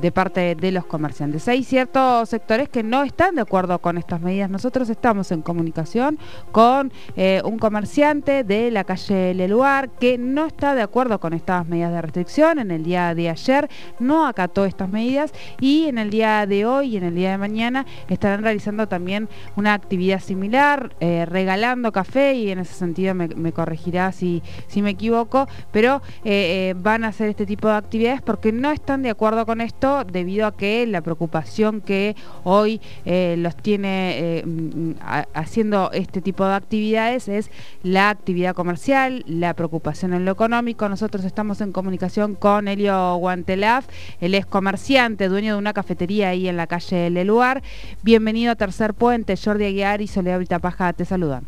de parte de los comerciantes. Hay ciertos sectores que no están de acuerdo con estas medidas. Nosotros estamos en comunicación con eh, un comerciante de la calle Leluar que no está de acuerdo con estas medidas de restricción. En el día de ayer no acató estas medidas y en el día de hoy y en el día de mañana estarán realizando también una actividad similar, eh, regalando café y en ese sentido me, corregirá si, si me equivoco, pero eh, van a hacer este tipo de actividades porque no están de acuerdo con esto debido a que la preocupación que hoy los tiene mm, haciendo este tipo de actividades es la actividad comercial, la preocupación en lo económico. Nosotros estamos en comunicación con Elio Guantelaf, él es comerciante, dueño de una cafetería ahí en la calle Leluar. Bienvenido a Tercer Puente, Jordi Aguiar y Soledad Paja te saludan.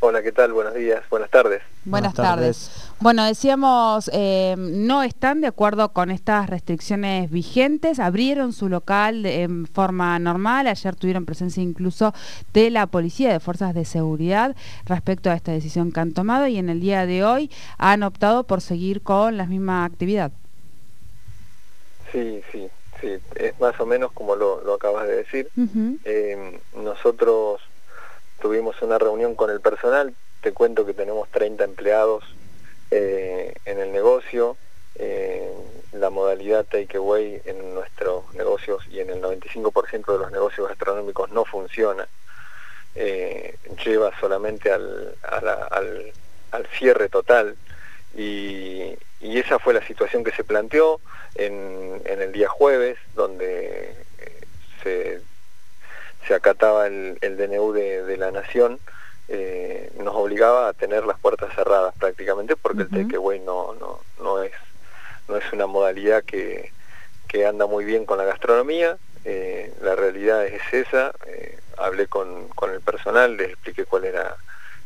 Hola, ¿qué tal? Buenos días, buenas tardes. Buenas, tardes. Bueno, decíamos, eh, no están de acuerdo con estas restricciones vigentes, abrieron su local en forma normal, ayer tuvieron presencia incluso de la policía, de fuerzas de seguridad respecto a esta decisión que han tomado y en el día de hoy han optado por seguir con la misma actividad. Sí, sí, sí, es más o menos como lo, acabas de decir. Eh, nosotros tuvimos una reunión con el personal, te cuento que tenemos 30 empleados eh, en el negocio, eh, la modalidad takeaway en nuestros negocios y en el 95% de los negocios gastronómicos no funciona, eh, lleva solamente al, al, cierre total. Y, esa fue la situación que se planteó en, el día jueves, donde se se acataba el, DNU de, la Nación, eh, nos obligaba a tener las puertas cerradas prácticamente porque el takeaway no, no, no, es, no es una modalidad que, anda muy bien con la gastronomía, eh, la realidad es esa, eh, hablé con, el personal, les expliqué cuál era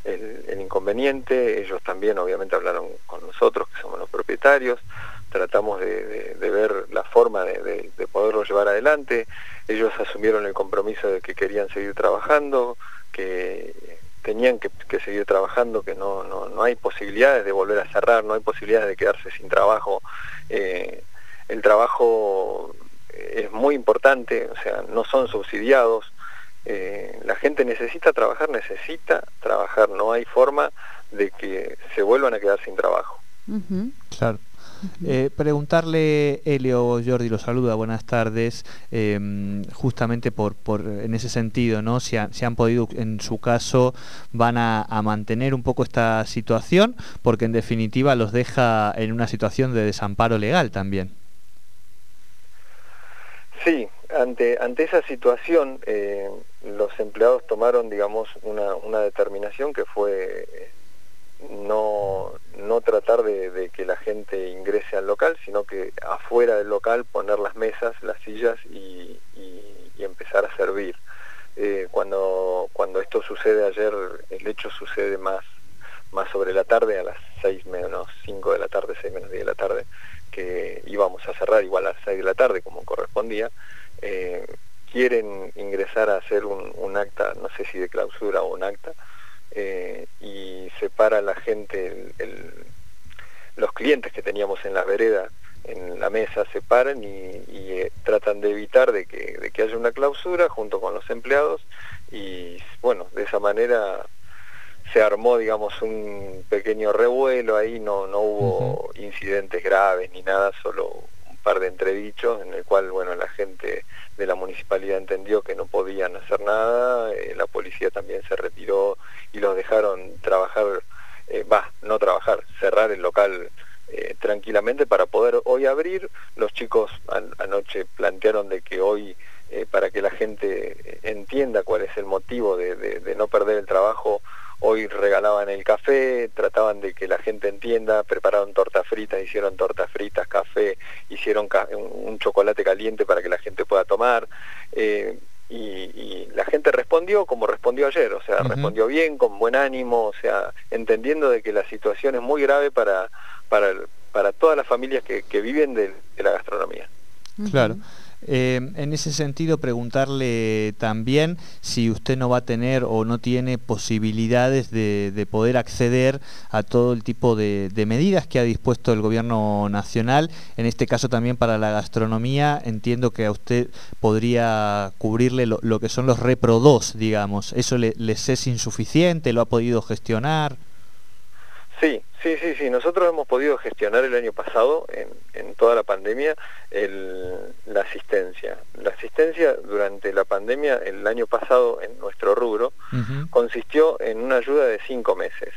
el, inconveniente, ellos también obviamente hablaron con nosotros, que somos los propietarios, tratamos de, ver la forma de, poderlo llevar adelante. Ellos asumieron el compromiso de que querían seguir trabajando, que tenían que, seguir trabajando, que no, no, hay posibilidades de volver a cerrar, no hay posibilidades de quedarse sin trabajo. Eh, el trabajo es muy importante, o sea, no son subsidiados. Eh, la gente necesita trabajar, necesita trabajar, no hay forma de que se vuelvan a quedar sin trabajo. Claro. Eh, preguntarle, Elio Jordi lo saluda, buenas tardes, em, justamente por, por, en ese sentido, ¿no? Si, han podido, en su caso, van a, mantener un poco esta situación, porque en definitiva los deja en una situación de desamparo legal también. Sí, ante, ante esa situación eh, los empleados tomaron, digamos, una, una determinación que fue no, no tratar de, que la gente ingrese al local, sino que afuera del local poner las mesas, las sillas y, empezar a servir. Eh, cuando, cuando esto sucede ayer, el hecho sucede más, más sobre la tarde, a las 6 menos 5 de la tarde, 6 menos 10 de la tarde, que íbamos a cerrar igual a las 6 de la tarde como correspondía, eh, quieren ingresar a hacer un, un acta, no sé si de clausura o un acta, eh, y separa la gente, los clientes que teníamos en la vereda, en la mesa, se paran y, eh, tratan de evitar de que, de que haya una clausura junto con los empleados y bueno, de esa manera se armó, digamos, un pequeño revuelo ahí, no, no hubo incidentes graves ni nada, solo par de entredichos en el cual, bueno, la gente de la municipalidad entendió que no podían hacer nada, eh, la policía también se retiró y los dejaron trabajar, eh, va, no trabajar, cerrar el local eh, tranquilamente para poder hoy abrir. Los chicos anoche plantearon de que hoy, para que la gente entienda cuál es el motivo de no perder el trabajo, Hoy regalaban el café, trataban de que la gente entienda, prepararon tortas fritas, hicieron tortas fritas, café, hicieron un chocolate caliente para que la gente pueda tomar. Eh, y, la gente respondió como respondió ayer, o sea, respondió bien, con buen ánimo, o sea, entendiendo de que la situación es muy grave para, para, para todas las familias que, viven de, la gastronomía. Claro. Eh, en ese sentido, preguntarle también si usted no va a tener o no tiene posibilidades de, poder acceder a todo el tipo de, medidas que ha dispuesto el gobierno nacional. En este caso también para la gastronomía, entiendo que a usted podría cubrirle lo, que son los Repro 2, digamos. ¿Eso le, les es insuficiente? ¿Lo ha podido gestionar? Sí, sí, sí, sí. Nosotros hemos podido gestionar el año pasado, en, toda la pandemia, la asistencia. La asistencia durante la pandemia, el año pasado, en nuestro rubro, consistió en una ayuda de cinco meses.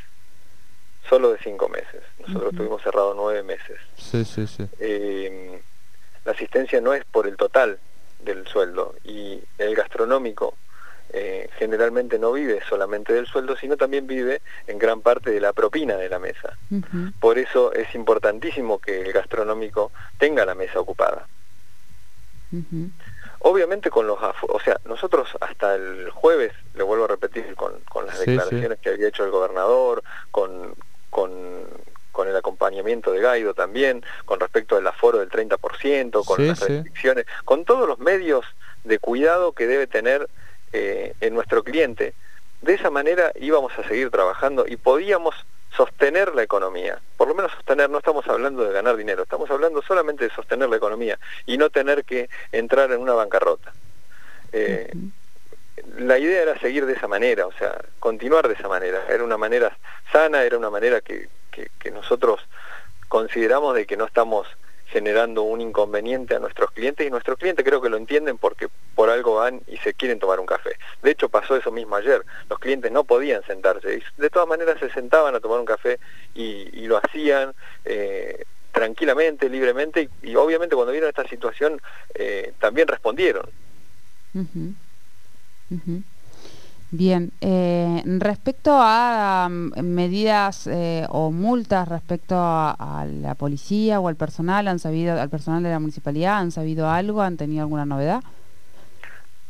Solo de cinco meses. Nosotros tuvimos cerrado nueve meses. Sí, sí, sí. Eh, la asistencia no es por el total del sueldo y el gastronómico eh, generalmente no vive solamente del sueldo, sino también vive en gran parte de la propina de la mesa. Por eso es importantísimo que el gastronómico tenga la mesa ocupada. Obviamente con los... O sea, nosotros hasta el jueves, le vuelvo a repetir, con, las declaraciones que había hecho el gobernador, con, con, con el acompañamiento de Gaido también, con respecto al aforo del 30%, con las restricciones, con todos los medios de cuidado que debe tener eh, en nuestro cliente, de esa manera íbamos a seguir trabajando y podíamos sostener la economía. Por lo menos sostener, no estamos hablando de ganar dinero, estamos hablando solamente de sostener la economía y no tener que entrar en una bancarrota. Eh, la idea era seguir de esa manera, o sea, continuar de esa manera. Era una manera sana, era una manera que, que nosotros consideramos de que no estamos generando un inconveniente a nuestros clientes y nuestros clientes creo que lo entienden porque por algo van y se quieren tomar un café. De hecho pasó eso mismo ayer, los clientes no podían sentarse de todas maneras se sentaban a tomar un café y, lo hacían eh, tranquilamente, libremente y, obviamente cuando vieron esta situación eh, también respondieron. Bien, eh, respecto a medidas eh, o multas respecto a, la policía o al personal, ¿han sabido, al personal de la municipalidad, han sabido algo, han tenido alguna novedad?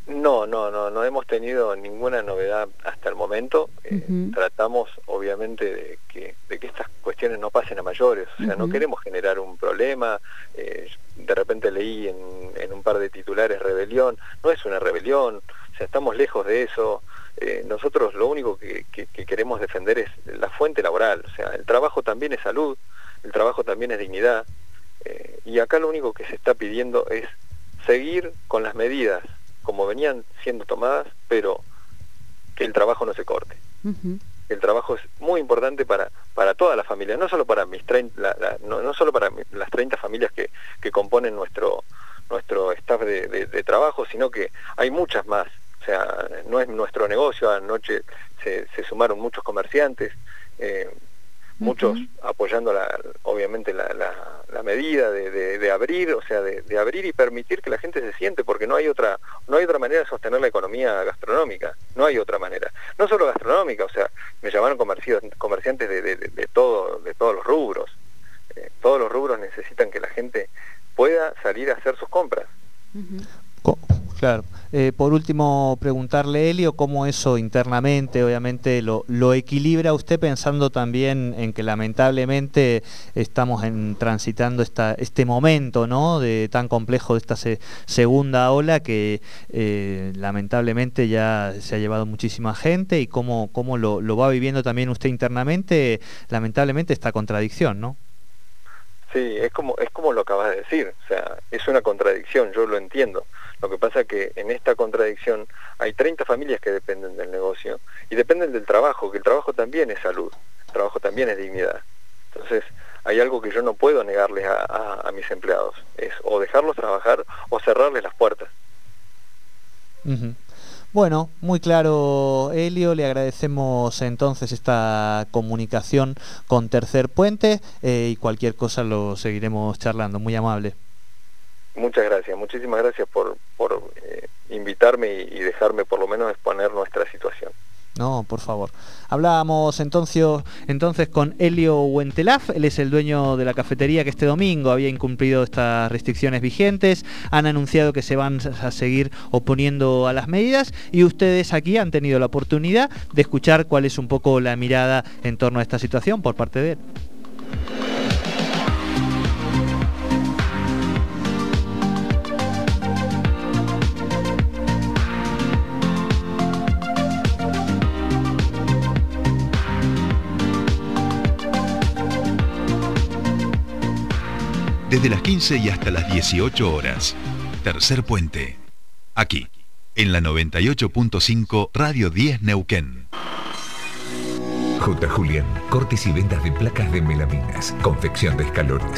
No, no, no, no hemos tenido ninguna novedad hasta el momento. Eh, tratamos, obviamente, de que, de que estas cuestiones no pasen a mayores. O sea, no queremos generar un problema. de repente leí en, en un par de titulares rebelión. No es una rebelión. O sea, estamos lejos de eso. Eh, nosotros lo único que, queremos defender es la fuente laboral, o sea, el trabajo también es salud, el trabajo también es dignidad, eh, y acá lo único que se está pidiendo es seguir con las medidas como venían siendo tomadas, pero que el trabajo no se corte. El trabajo es muy importante para, para toda la familia, no solo para mis no, solo para las 30 familias que, que componen nuestro nuestro staff de trabajo, sino que hay muchas más sea, no es nuestro negocio, anoche se, sumaron muchos comerciantes, eh, muchos apoyando la, obviamente la, la, medida de, abrir, o sea, de, abrir y permitir que la gente se siente, porque no hay otra, no hay otra manera de sostener la economía gastronómica, no hay otra manera. No solo gastronómica, o sea, me llamaron comerciantes de, todo, de todos los rubros. Eh, todos los rubros necesitan que la gente pueda salir a hacer sus compras. Claro. Eh, por último, preguntarle, Elio, cómo eso internamente, obviamente, lo, equilibra usted pensando también en que lamentablemente estamos en, transitando esta, este momento ¿no? de tan complejo de esta segunda ola que eh, lamentablemente ya se ha llevado muchísima gente y cómo, cómo lo, lo va viviendo también usted internamente, lamentablemente, esta contradicción, ¿no? Sí, es como, es como lo acabas de decir, o sea, es una contradicción, yo lo entiendo. Lo que pasa es que en esta contradicción hay 30 familias que dependen del negocio y dependen del trabajo, que el trabajo también es salud, el trabajo también es dignidad. Entonces, hay algo que yo no puedo negarles a, mis empleados, es o dejarlos trabajar o cerrarles las puertas. Bueno, muy claro, Helio. Le agradecemos entonces esta comunicación con Tercer Puente eh, y cualquier cosa lo seguiremos charlando. Muy amable. Muchas gracias, muchísimas gracias por, por eh, invitarme y dejarme por lo menos exponer nuestra situación. No, por favor. Hablábamos entonces, entonces con Helio Huentelaf, él es el dueño de la cafetería que este domingo había incumplido estas restricciones vigentes, han anunciado que se van a seguir oponiendo a las medidas y ustedes aquí han tenido la oportunidad de escuchar cuál es un poco la mirada en torno a esta situación por parte de él. Desde las 15 y hasta las 18 horas. Tercer puente. Aquí, en la 98.5 Radio 10 Neuquén. J. Julián, cortes y ventas de placas de melaminas, confección de escalones